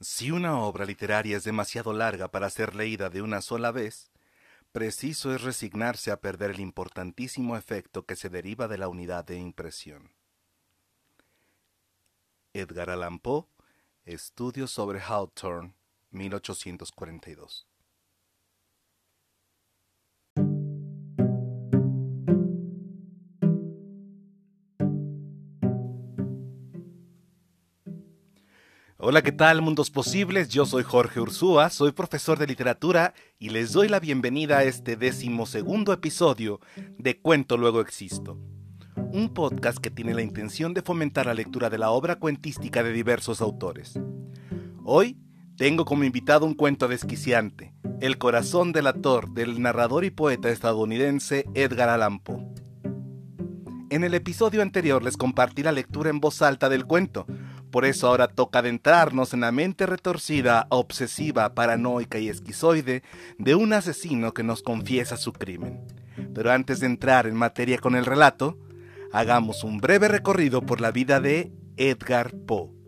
Si una obra literaria es demasiado larga para ser leída de una sola vez, preciso es resignarse a perder el importantísimo efecto que se deriva de la unidad de impresión. Edgar Allan Poe, Estudios sobre Hawthorne, 1842. Hola, ¿qué tal, mundos posibles? Yo soy Jorge Ursúa, soy profesor de literatura y les doy la bienvenida a este decimosegundo episodio de Cuento Luego Existo, un podcast que tiene la intención de fomentar la lectura de la obra cuentística de diversos autores. Hoy tengo como invitado un cuento desquiciante, El corazón del actor del narrador y poeta estadounidense Edgar Allan Poe. En el episodio anterior les compartí la lectura en voz alta del cuento, por eso ahora toca adentrarnos en la mente retorcida, obsesiva, paranoica y esquizoide de un asesino que nos confiesa su crimen. Pero antes de entrar en materia con el relato, hagamos un breve recorrido por la vida de Edgar Poe.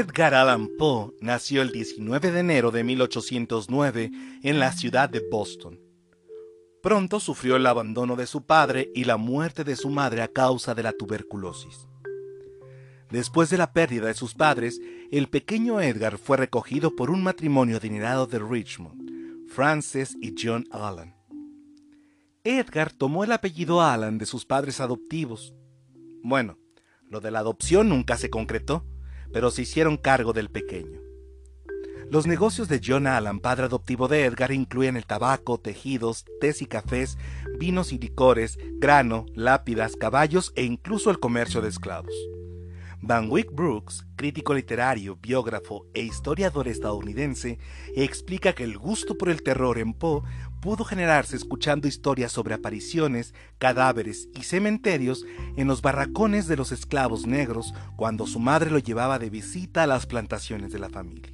Edgar Allan Poe nació el 19 de enero de 1809 en la ciudad de Boston. Pronto sufrió el abandono de su padre y la muerte de su madre a causa de la tuberculosis. Después de la pérdida de sus padres, el pequeño Edgar fue recogido por un matrimonio adinerado de Richmond, Frances y John Allan. Edgar tomó el apellido Allan de sus padres adoptivos. Bueno, lo de la adopción nunca se concretó, pero se hicieron cargo del pequeño. Los negocios de John Allan, padre adoptivo de Edgar, incluyen el tabaco, tejidos, tés y cafés, vinos y licores, grano, lápidas, caballos e incluso el comercio de esclavos. Van Wyck Brooks, crítico literario, biógrafo e historiador estadounidense, explica que el gusto por el terror en Poe pudo generarse escuchando historias sobre apariciones, cadáveres y cementerios en los barracones de los esclavos negros cuando su madre lo llevaba de visita a las plantaciones de la familia.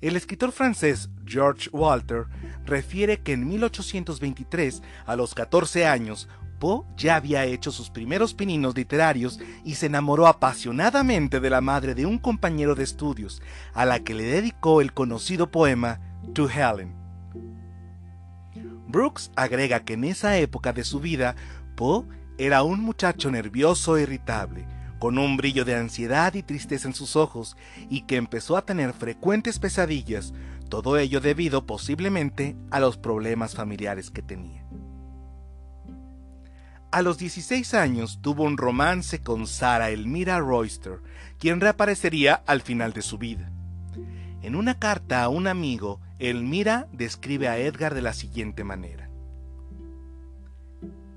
El escritor francés George Walter refiere que en 1823, a los 14 años, Poe ya había hecho sus primeros pininos literarios y se enamoró apasionadamente de la madre de un compañero de estudios, a la que le dedicó el conocido poema To Helen. Brooks agrega que en esa época de su vida, Poe era un muchacho nervioso e irritable, con un brillo de ansiedad y tristeza en sus ojos, y que empezó a tener frecuentes pesadillas, todo ello debido posiblemente a los problemas familiares que tenía. A los 16 años tuvo un romance con Sarah Elmira Royster, quien reaparecería al final de su vida. En una carta a un amigo, Elmira describe a Edgar de la siguiente manera.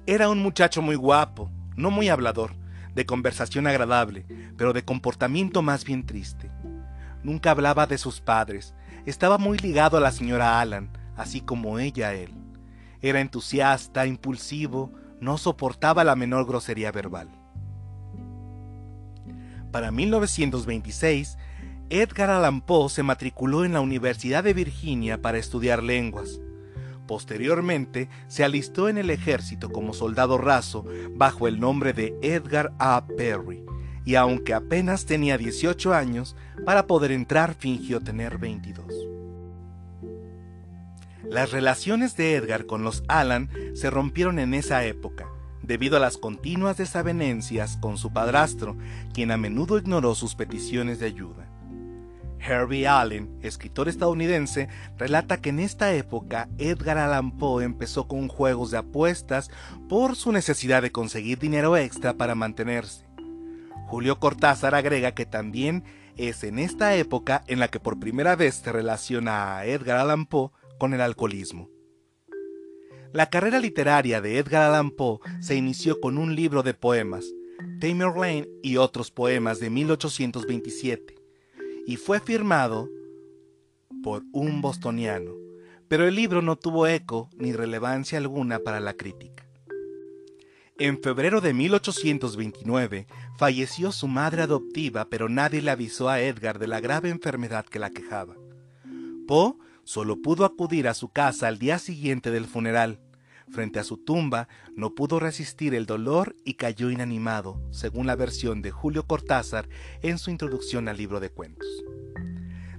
Era un muchacho muy guapo, no muy hablador, de conversación agradable, pero de comportamiento más bien triste. Nunca hablaba de sus padres, estaba muy ligado a la señora Allan, así como ella a él. Era entusiasta, impulsivo, no soportaba la menor grosería verbal. Para 1926, Edgar Allan Poe se matriculó en la Universidad de Virginia para estudiar lenguas. Posteriormente, se alistó en el ejército como soldado raso bajo el nombre de Edgar A. Perry, y aunque apenas tenía 18 años, para poder entrar fingió tener 22. Las relaciones de Edgar con los Allan se rompieron en esa época, debido a las continuas desavenencias con su padrastro, quien a menudo ignoró sus peticiones de ayuda. Herbie Allen, escritor estadounidense, relata que en esta época Edgar Allan Poe empezó con juegos de apuestas por su necesidad de conseguir dinero extra para mantenerse. Julio Cortázar agrega que también es en esta época en la que por primera vez se relaciona a Edgar Allan Poe con el alcoholismo. La carrera literaria de Edgar Allan Poe se inició con un libro de poemas, Tamer Lane y otros poemas de 1827 y fue firmado por un bostoniano, pero el libro no tuvo eco ni relevancia alguna para la crítica. En febrero de 1829 falleció su madre adoptiva, pero nadie le avisó a Edgar de la grave enfermedad que la quejaba. Poe solo pudo acudir a su casa al día siguiente del funeral. Frente a su tumba no pudo resistir el dolor y cayó inanimado, según la versión de Julio Cortázar en su introducción al libro de cuentos.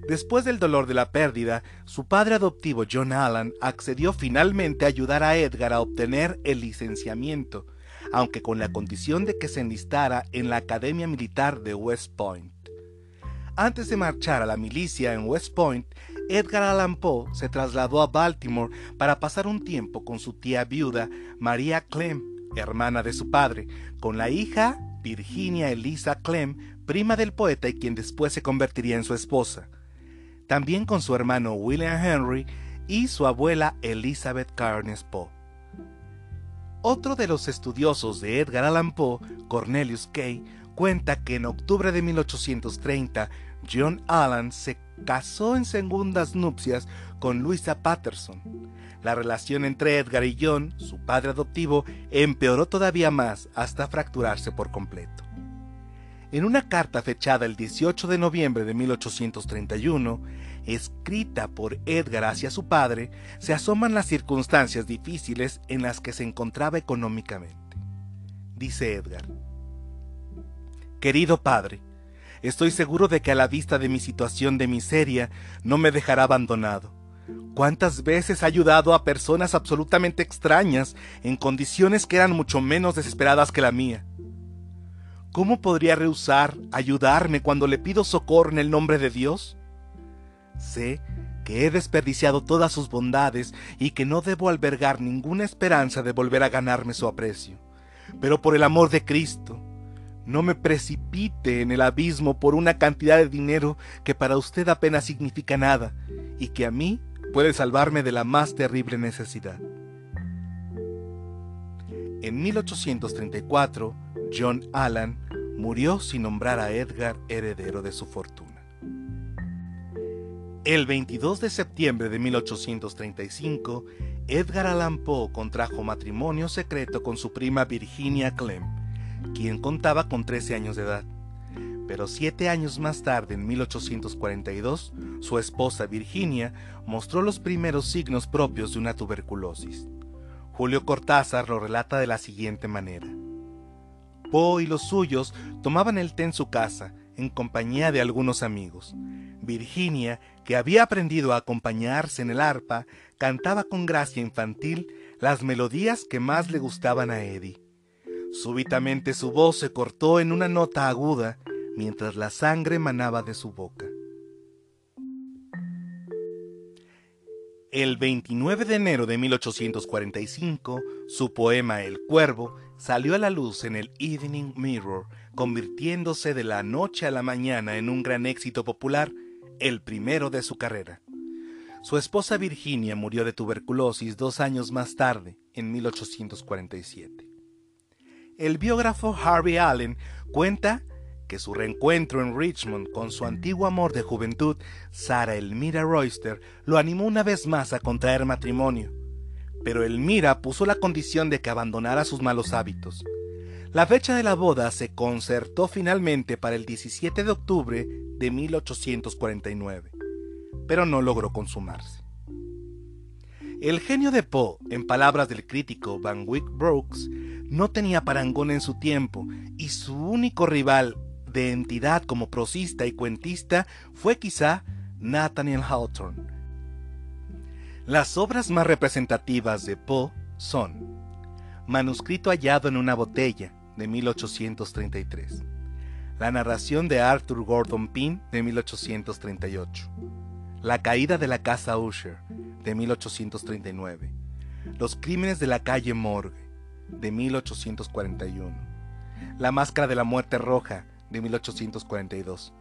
Después del dolor de la pérdida, su padre adoptivo John Allan accedió finalmente a ayudar a Edgar a obtener el licenciamiento, aunque con la condición de que se enlistara en la Academia Militar de West Point. Antes de marchar a la milicia en West Point, Edgar Allan Poe se trasladó a Baltimore para pasar un tiempo con su tía viuda María Clem, hermana de su padre, con la hija Virginia Elisa Clem, prima del poeta y quien después se convertiría en su esposa también con su hermano William Henry y su abuela Elizabeth Carnes Poe. Otro de los estudiosos de Edgar Allan Poe, Cornelius Kay, cuenta que en octubre de 1830 John Allan se casó en segundas nupcias con Louisa Patterson. La relación entre Edgar y John, su padre adoptivo, empeoró todavía más hasta fracturarse por completo. En una carta fechada el 18 de noviembre de 1831, escrita por Edgar hacia su padre, se asoman las circunstancias difíciles en las que se encontraba económicamente. Dice Edgar, Querido padre, estoy seguro de que a la vista de mi situación de miseria no me dejará abandonado. ¿Cuántas veces he ayudado a personas absolutamente extrañas en condiciones que eran mucho menos desesperadas que la mía? ¿Cómo podría rehusar ayudarme cuando le pido socorro en el nombre de Dios? Sé que he desperdiciado todas sus bondades y que no debo albergar ninguna esperanza de volver a ganarme su aprecio. Pero por el amor de Cristo, no me precipite en el abismo por una cantidad de dinero que para usted apenas significa nada y que a mí puede salvarme de la más terrible necesidad. En 1834, John Allan murió sin nombrar a Edgar heredero de su fortuna. El 22 de septiembre de 1835, Edgar Allan Poe contrajo matrimonio secreto con su prima Virginia Clem, quien contaba con 13 años de edad. Pero siete años más tarde, en 1842, su esposa Virginia mostró los primeros signos propios de una tuberculosis. Julio Cortázar lo relata de la siguiente manera. Poe y los suyos tomaban el té en su casa, en compañía de algunos amigos. Virginia, que había aprendido a acompañarse en el arpa, cantaba con gracia infantil las melodías que más le gustaban a Eddie. Súbitamente su voz se cortó en una nota aguda mientras la sangre manaba de su boca. El 29 de enero de 1845, su poema El Cuervo salió a la luz en el Evening Mirror, convirtiéndose de la noche a la mañana en un gran éxito popular, el primero de su carrera. Su esposa Virginia murió de tuberculosis dos años más tarde, en 1847. El biógrafo Harvey Allen cuenta que su reencuentro en Richmond con su antiguo amor de juventud, Sara Elmira Royster, lo animó una vez más a contraer matrimonio. Pero Elmira puso la condición de que abandonara sus malos hábitos. La fecha de la boda se concertó finalmente para el 17 de octubre de 1849, pero no logró consumarse. El genio de Poe, en palabras del crítico Van Wyck Brooks, no tenía parangón en su tiempo y su único rival de entidad como prosista y cuentista fue quizá Nathaniel Hawthorne. Las obras más representativas de Poe son Manuscrito hallado en una botella de 1833, la narración de Arthur Gordon Pym de 1838, La caída de la casa Usher de 1839, Los crímenes de la calle Morgue de 1841, La máscara de la muerte roja de 1842,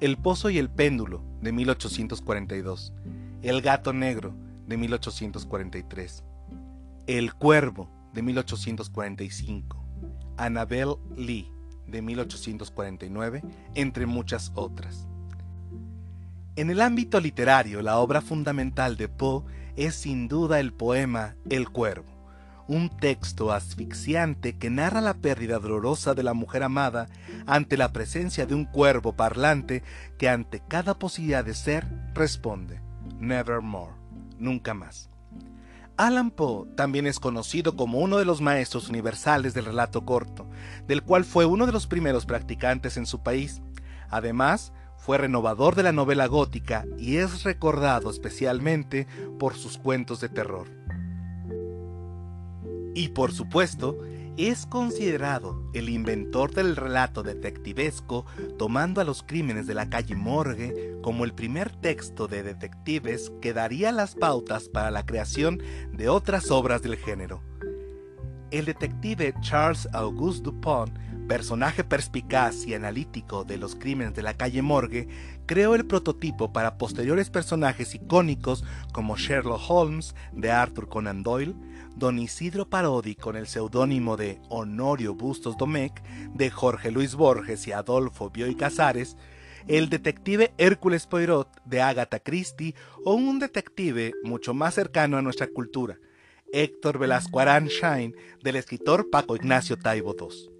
El Pozo y el Péndulo de 1842, El Gato Negro de 1843, El Cuervo de 1845, Annabel Lee de 1849, entre muchas otras. En el ámbito literario, la obra fundamental de Poe es sin duda el poema El Cuervo, un texto asfixiante que narra la pérdida dolorosa de la mujer amada ante la presencia de un cuervo parlante que ante cada posibilidad de ser responde, Nevermore, nunca más. Alan Poe también es conocido como uno de los maestros universales del relato corto, del cual fue uno de los primeros practicantes en su país. Además, fue renovador de la novela gótica y es recordado especialmente por sus cuentos de terror. Y por supuesto, es considerado el inventor del relato detectivesco, tomando a los crímenes de la calle Morgue como el primer texto de detectives que daría las pautas para la creación de otras obras del género. El detective Charles Auguste Dupont personaje perspicaz y analítico de los crímenes de la calle Morgue, creó el prototipo para posteriores personajes icónicos como Sherlock Holmes de Arthur Conan Doyle, Don Isidro Parodi con el seudónimo de Honorio Bustos Domecq de Jorge Luis Borges y Adolfo Bioy Casares, el detective Hércules Poirot de Agatha Christie o un detective mucho más cercano a nuestra cultura, Héctor Velasco Arán Shine del escritor Paco Ignacio Taibo II.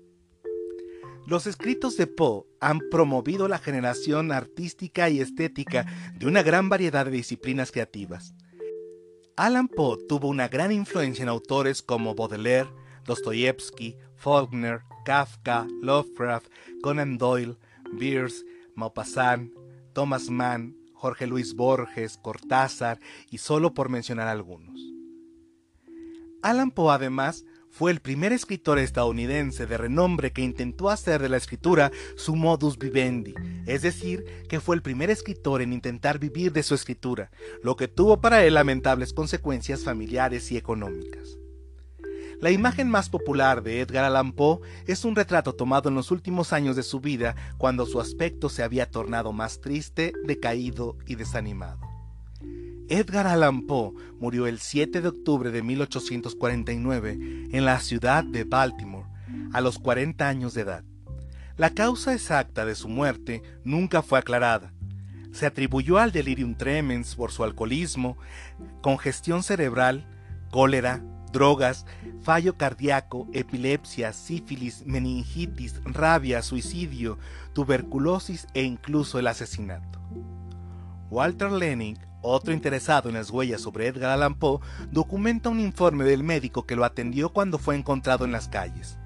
Los escritos de Poe han promovido la generación artística y estética de una gran variedad de disciplinas creativas. Alan Poe tuvo una gran influencia en autores como Baudelaire, Dostoyevsky, Faulkner, Kafka, Lovecraft, Conan Doyle, Beers, Maupassant, Thomas Mann, Jorge Luis Borges, Cortázar y solo por mencionar algunos. Alan Poe además fue el primer escritor estadounidense de renombre que intentó hacer de la escritura su modus vivendi, es decir, que fue el primer escritor en intentar vivir de su escritura, lo que tuvo para él lamentables consecuencias familiares y económicas. La imagen más popular de Edgar Allan Poe es un retrato tomado en los últimos años de su vida cuando su aspecto se había tornado más triste, decaído y desanimado. Edgar Allan Poe murió el 7 de octubre de 1849 en la ciudad de Baltimore, a los 40 años de edad. La causa exacta de su muerte nunca fue aclarada. Se atribuyó al delirium tremens por su alcoholismo, congestión cerebral, cólera, drogas, fallo cardíaco, epilepsia, sífilis, meningitis, rabia, suicidio, tuberculosis e incluso el asesinato. Walter Lenin otro interesado en las huellas sobre Edgar Allan Poe documenta un informe del médico que lo atendió cuando fue encontrado en las calles.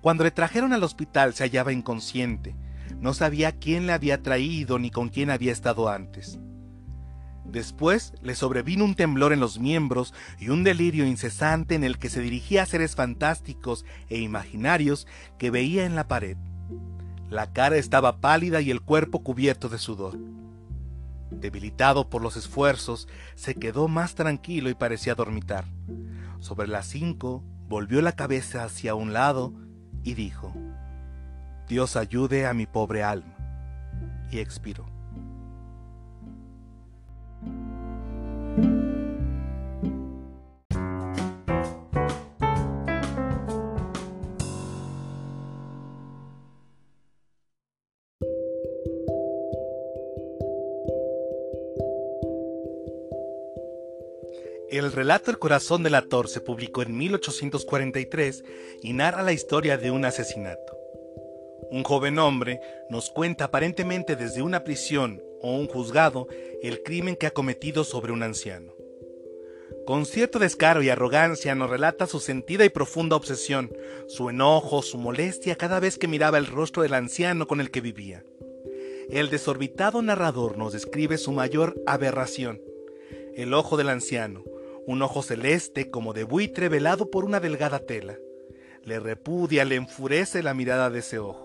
Cuando le trajeron al hospital se hallaba inconsciente. No sabía quién le había traído ni con quién había estado antes. Después le sobrevino un temblor en los miembros y un delirio incesante en el que se dirigía a seres fantásticos e imaginarios que veía en la pared. La cara estaba pálida y el cuerpo cubierto de sudor. Debilitado por los esfuerzos, se quedó más tranquilo y parecía dormitar. Sobre las cinco, volvió la cabeza hacia un lado y dijo, Dios ayude a mi pobre alma. Y expiró. El relato El corazón del ator se publicó en 1843 y narra la historia de un asesinato. Un joven hombre nos cuenta aparentemente desde una prisión o un juzgado el crimen que ha cometido sobre un anciano. Con cierto descaro y arrogancia nos relata su sentida y profunda obsesión, su enojo, su molestia cada vez que miraba el rostro del anciano con el que vivía. El desorbitado narrador nos describe su mayor aberración, el ojo del anciano, un ojo celeste como de buitre velado por una delgada tela. Le repudia, le enfurece la mirada de ese ojo.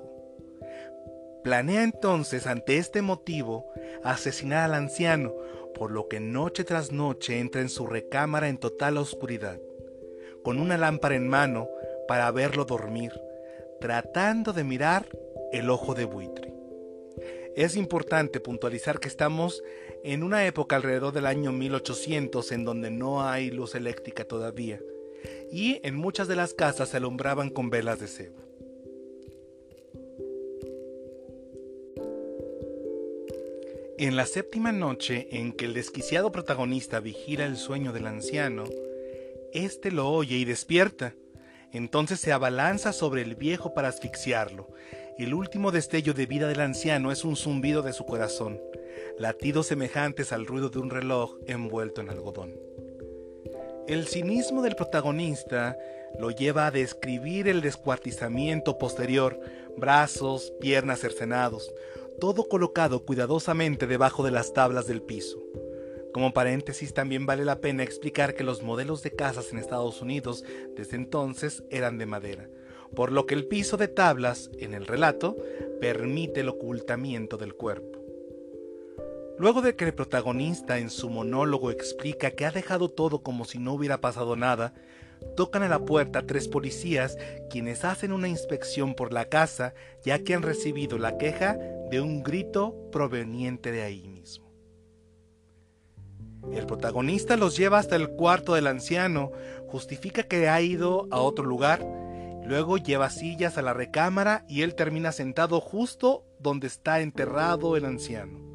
Planea entonces ante este motivo asesinar al anciano, por lo que noche tras noche entra en su recámara en total oscuridad, con una lámpara en mano para verlo dormir, tratando de mirar el ojo de buitre. Es importante puntualizar que estamos en una época alrededor del año 1800 en donde no hay luz eléctrica todavía, y en muchas de las casas se alumbraban con velas de cebo. En la séptima noche en que el desquiciado protagonista vigila el sueño del anciano, Este lo oye y despierta. Entonces se abalanza sobre el viejo para asfixiarlo. El último destello de vida del anciano es un zumbido de su corazón, latidos semejantes al ruido de un reloj envuelto en algodón. El cinismo del protagonista lo lleva a describir el descuartizamiento posterior, brazos, piernas cercenados, todo colocado cuidadosamente debajo de las tablas del piso. Como paréntesis, también vale la pena explicar que los modelos de casas en Estados Unidos desde entonces eran de madera, por lo que el piso de tablas, en el relato, permite el ocultamiento del cuerpo. Luego de que el protagonista en su monólogo explica que ha dejado todo como si no hubiera pasado nada, tocan a la puerta tres policías quienes hacen una inspección por la casa ya que han recibido la queja de un grito proveniente de ahí mismo. El protagonista los lleva hasta el cuarto del anciano, justifica que ha ido a otro lugar, luego lleva sillas a la recámara y él termina sentado justo donde está enterrado el anciano.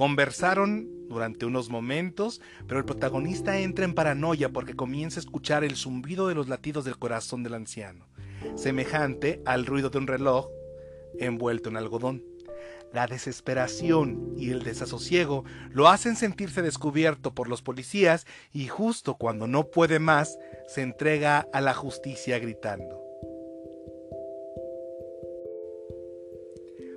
Conversaron durante unos momentos, pero el protagonista entra en paranoia porque comienza a escuchar el zumbido de los latidos del corazón del anciano, semejante al ruido de un reloj envuelto en algodón. La desesperación y el desasosiego lo hacen sentirse descubierto por los policías y justo cuando no puede más, se entrega a la justicia gritando.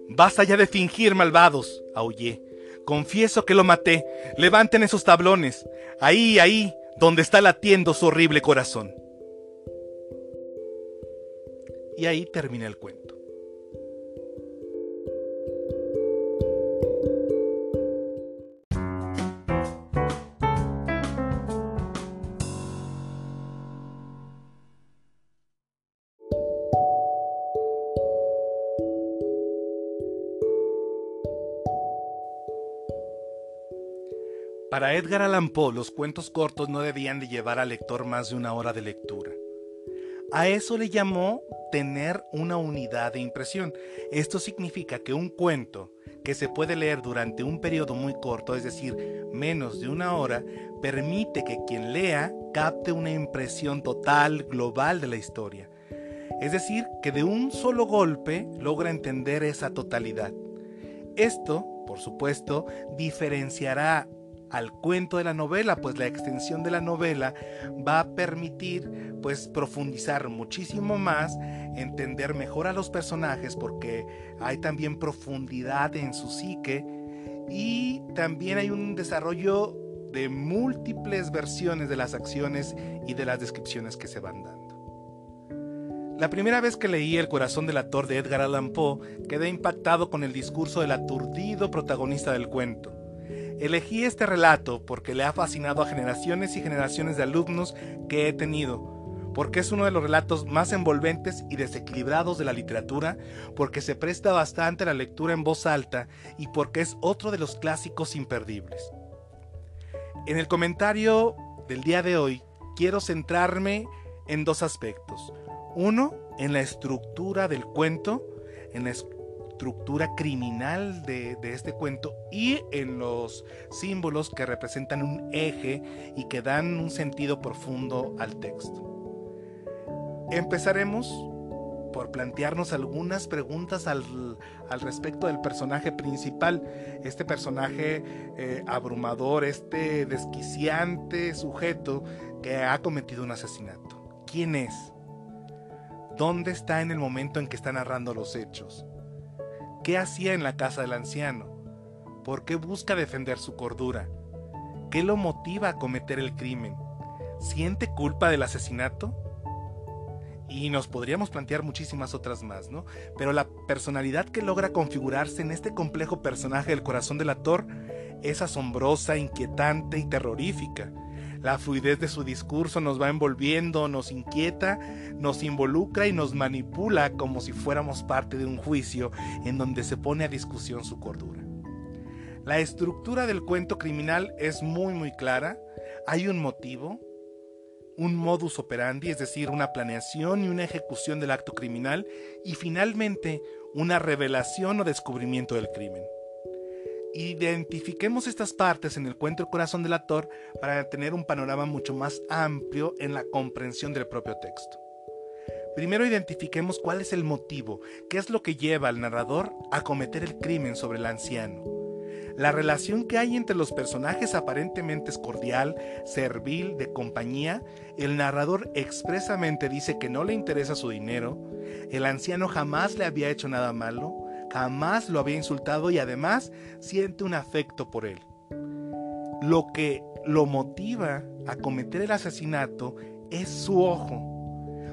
Basta ya de fingir, malvados, aullé. Confieso que lo maté. Levanten esos tablones. Ahí, ahí, donde está latiendo su horrible corazón. Y ahí termina el cuento. Para Edgar Allan Poe, los cuentos cortos no debían de llevar al lector más de una hora de lectura. A eso le llamó tener una unidad de impresión. Esto significa que un cuento que se puede leer durante un periodo muy corto, es decir, menos de una hora, permite que quien lea capte una impresión total, global de la historia. Es decir, que de un solo golpe logra entender esa totalidad. Esto, por supuesto, diferenciará al cuento de la novela, pues la extensión de la novela va a permitir pues profundizar muchísimo más, entender mejor a los personajes porque hay también profundidad en su psique y también hay un desarrollo de múltiples versiones de las acciones y de las descripciones que se van dando. La primera vez que leí El corazón del actor de Edgar Allan Poe, quedé impactado con el discurso del aturdido protagonista del cuento Elegí este relato porque le ha fascinado a generaciones y generaciones de alumnos que he tenido, porque es uno de los relatos más envolventes y desequilibrados de la literatura, porque se presta bastante a la lectura en voz alta y porque es otro de los clásicos imperdibles. En el comentario del día de hoy quiero centrarme en dos aspectos. Uno, en la estructura del cuento, en la estructura criminal de, este cuento y en los símbolos que representan un eje y que dan un sentido profundo al texto. Empezaremos por plantearnos algunas preguntas al, respecto del personaje principal, este personaje eh, abrumador, este desquiciante sujeto que ha cometido un asesinato. ¿Quién es? ¿Dónde está en el momento en que está narrando los hechos? ¿Qué hacía en la casa del anciano? ¿Por qué busca defender su cordura? ¿Qué lo motiva a cometer el crimen? ¿Siente culpa del asesinato? Y nos podríamos plantear muchísimas otras más, ¿no? Pero la personalidad que logra configurarse en este complejo personaje del corazón del actor es asombrosa, inquietante y terrorífica. La fluidez de su discurso nos va envolviendo, nos inquieta, nos involucra y nos manipula como si fuéramos parte de un juicio en donde se pone a discusión su cordura. La estructura del cuento criminal es muy muy clara. Hay un motivo, un modus operandi, es decir, una planeación y una ejecución del acto criminal, y finalmente una revelación o descubrimiento del crimen. Identifiquemos estas partes en el cuento El corazón del actor para tener un panorama mucho más amplio en la comprensión del propio texto. Primero identifiquemos cuál es el motivo, qué es lo que lleva al narrador a cometer el crimen sobre el anciano. La relación que hay entre los personajes aparentemente es cordial, servil, de compañía. El narrador expresamente dice que no le interesa su dinero. El anciano jamás le había hecho nada malo jamás lo había insultado y además siente un afecto por él. Lo que lo motiva a cometer el asesinato es su ojo,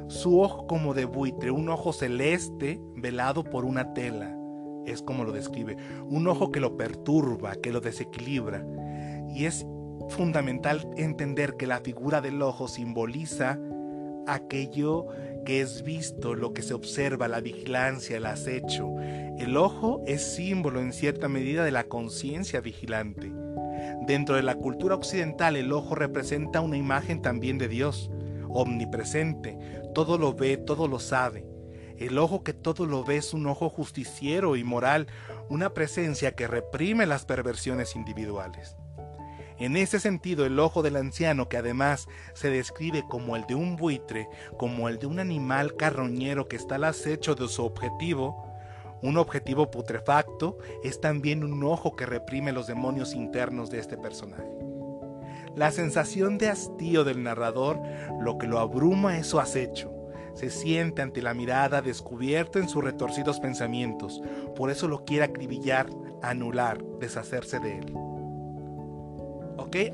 su ojo como de buitre, un ojo celeste velado por una tela, es como lo describe, un ojo que lo perturba, que lo desequilibra. Y es fundamental entender que la figura del ojo simboliza aquello que es visto, lo que se observa, la vigilancia, el acecho. El ojo es símbolo en cierta medida de la conciencia vigilante. Dentro de la cultura occidental el ojo representa una imagen también de Dios, omnipresente, todo lo ve, todo lo sabe. El ojo que todo lo ve es un ojo justiciero y moral, una presencia que reprime las perversiones individuales. En ese sentido, el ojo del anciano, que además se describe como el de un buitre, como el de un animal carroñero que está al acecho de su objetivo, un objetivo putrefacto, es también un ojo que reprime los demonios internos de este personaje. La sensación de hastío del narrador, lo que lo abruma es su acecho. Se siente ante la mirada descubierto en sus retorcidos pensamientos, por eso lo quiere acribillar, anular, deshacerse de él.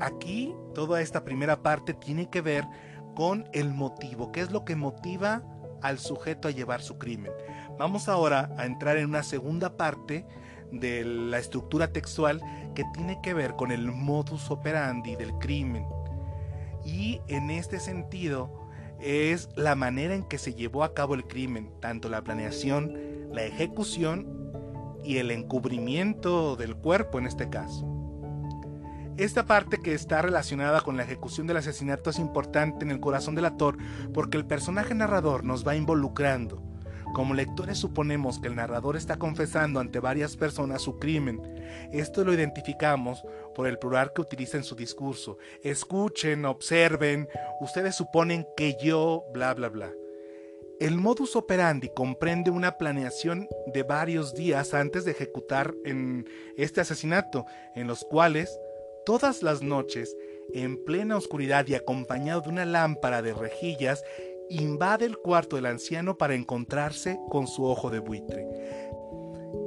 Aquí toda esta primera parte tiene que ver con el motivo, qué es lo que motiva al sujeto a llevar su crimen. Vamos ahora a entrar en una segunda parte de la estructura textual que tiene que ver con el modus operandi del crimen. Y en este sentido es la manera en que se llevó a cabo el crimen, tanto la planeación, la ejecución y el encubrimiento del cuerpo en este caso. Esta parte que está relacionada con la ejecución del asesinato es importante en el corazón del actor porque el personaje narrador nos va involucrando. Como lectores suponemos que el narrador está confesando ante varias personas su crimen. Esto lo identificamos por el plural que utiliza en su discurso. Escuchen, observen, ustedes suponen que yo, bla, bla, bla. El modus operandi comprende una planeación de varios días antes de ejecutar en este asesinato, en los cuales todas las noches, en plena oscuridad y acompañado de una lámpara de rejillas, invade el cuarto del anciano para encontrarse con su ojo de buitre.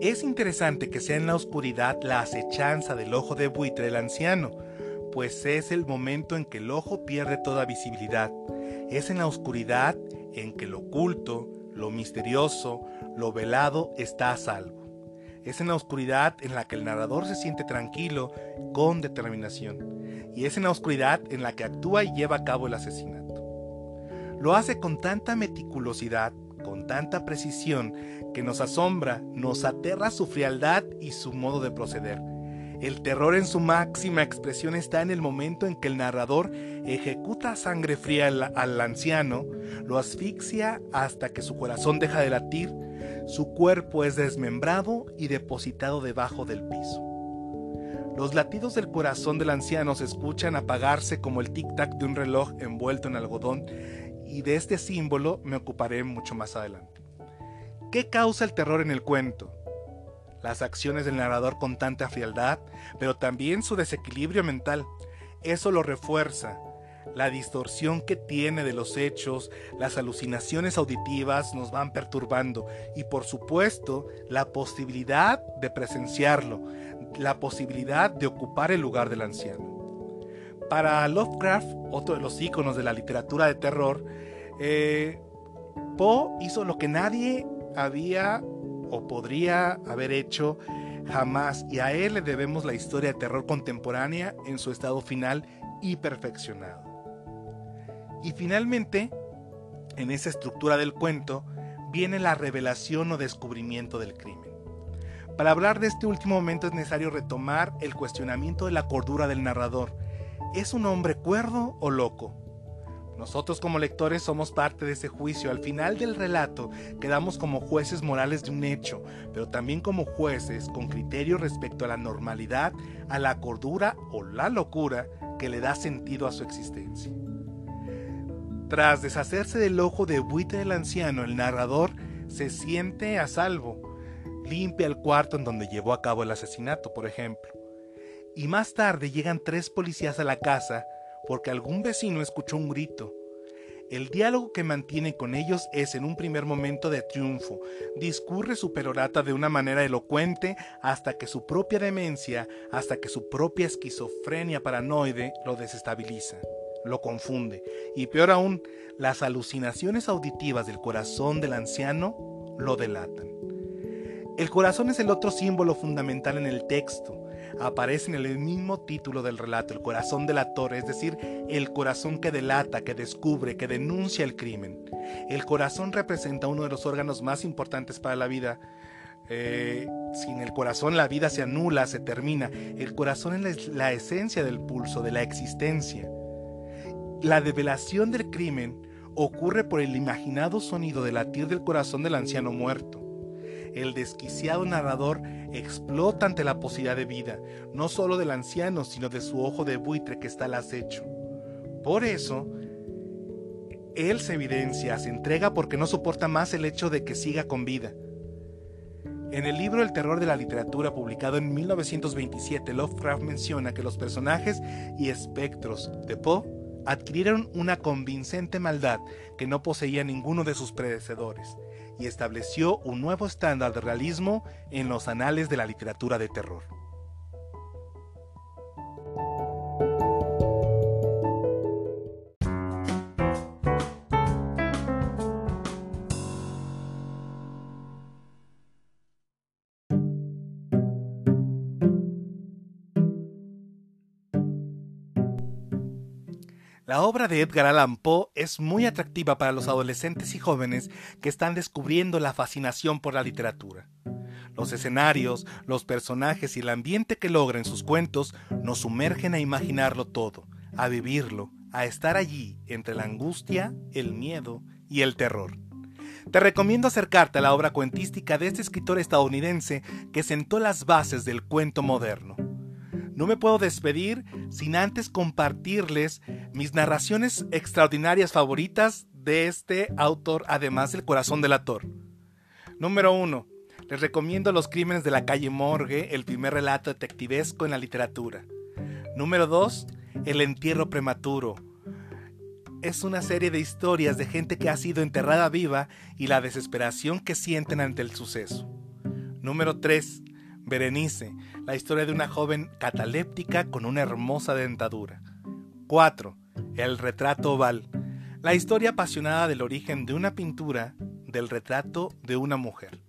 Es interesante que sea en la oscuridad la acechanza del ojo de buitre del anciano, pues es el momento en que el ojo pierde toda visibilidad. Es en la oscuridad en que lo oculto, lo misterioso, lo velado está a salvo. Es en la oscuridad en la que el narrador se siente tranquilo, con determinación. Y es en la oscuridad en la que actúa y lleva a cabo el asesinato. Lo hace con tanta meticulosidad, con tanta precisión, que nos asombra, nos aterra su frialdad y su modo de proceder. El terror en su máxima expresión está en el momento en que el narrador ejecuta sangre fría al, anciano, lo asfixia hasta que su corazón deja de latir, su cuerpo es desmembrado y depositado debajo del piso. Los latidos del corazón del anciano se escuchan apagarse como el tic-tac de un reloj envuelto en algodón y de este símbolo me ocuparé mucho más adelante. ¿Qué causa el terror en el cuento? Las acciones del narrador con tanta frialdad, pero también su desequilibrio mental. Eso lo refuerza, la distorsión que tiene de los hechos, las alucinaciones auditivas nos van perturbando y por supuesto la posibilidad de presenciarlo, la posibilidad de ocupar el lugar del anciano. Para Lovecraft, otro de los íconos de la literatura de terror, eh, Poe hizo lo que nadie había o podría haber hecho jamás y a él le debemos la historia de terror contemporánea en su estado final y perfeccionado. Y finalmente, en esa estructura del cuento, viene la revelación o descubrimiento del crimen. Para hablar de este último momento es necesario retomar el cuestionamiento de la cordura del narrador. ¿Es un hombre cuerdo o loco? Nosotros como lectores somos parte de ese juicio. Al final del relato quedamos como jueces morales de un hecho, pero también como jueces con criterio respecto a la normalidad, a la cordura o la locura que le da sentido a su existencia. Tras deshacerse del ojo de buitre del anciano, el narrador se siente a salvo. Limpia el cuarto en donde llevó a cabo el asesinato, por ejemplo. Y más tarde llegan tres policías a la casa porque algún vecino escuchó un grito. El diálogo que mantiene con ellos es en un primer momento de triunfo. Discurre su perorata de una manera elocuente hasta que su propia demencia, hasta que su propia esquizofrenia paranoide lo desestabiliza, lo confunde. Y peor aún, las alucinaciones auditivas del corazón del anciano lo delatan. El corazón es el otro símbolo fundamental en el texto aparece en el mismo título del relato, el corazón delator, es decir, el corazón que delata, que descubre, que denuncia el crimen. El corazón representa uno de los órganos más importantes para la vida. Eh, sin el corazón la vida se anula, se termina. El corazón es la esencia del pulso, de la existencia. La develación del crimen ocurre por el imaginado sonido de latir del corazón del anciano muerto el desquiciado narrador explota ante la posibilidad de vida, no solo del anciano, sino de su ojo de buitre que está al acecho. Por eso, él se evidencia, se entrega porque no soporta más el hecho de que siga con vida. En el libro El terror de la literatura, publicado en 1927, Lovecraft menciona que los personajes y espectros de Poe adquirieron una convincente maldad que no poseía ninguno de sus predecesores y estableció un nuevo estándar de realismo en los anales de la literatura de terror. La obra de Edgar Allan Poe es muy atractiva para los adolescentes y jóvenes que están descubriendo la fascinación por la literatura. Los escenarios, los personajes y el ambiente que logra en sus cuentos nos sumergen a imaginarlo todo, a vivirlo, a estar allí entre la angustia, el miedo y el terror. Te recomiendo acercarte a la obra cuentística de este escritor estadounidense que sentó las bases del cuento moderno. No me puedo despedir sin antes compartirles mis narraciones extraordinarias favoritas de este autor, además del corazón del actor. Número 1. Les recomiendo Los Crímenes de la calle Morgue, el primer relato detectivesco en la literatura. Número 2. El entierro prematuro. Es una serie de historias de gente que ha sido enterrada viva y la desesperación que sienten ante el suceso. Número 3. Berenice, la historia de una joven cataléptica con una hermosa dentadura. 4. El retrato oval, la historia apasionada del origen de una pintura del retrato de una mujer.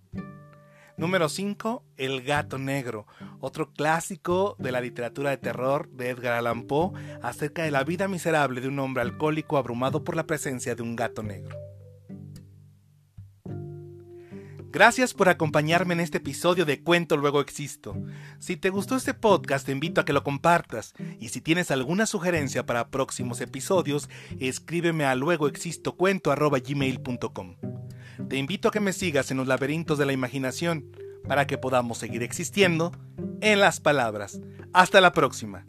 Número 5. El gato negro, otro clásico de la literatura de terror de Edgar Allan Poe acerca de la vida miserable de un hombre alcohólico abrumado por la presencia de un gato negro. Gracias por acompañarme en este episodio de Cuento Luego Existo. Si te gustó este podcast, te invito a que lo compartas. Y si tienes alguna sugerencia para próximos episodios, escríbeme a luegoexistocuento.gmail.com. Te invito a que me sigas en los laberintos de la imaginación para que podamos seguir existiendo en las palabras. Hasta la próxima.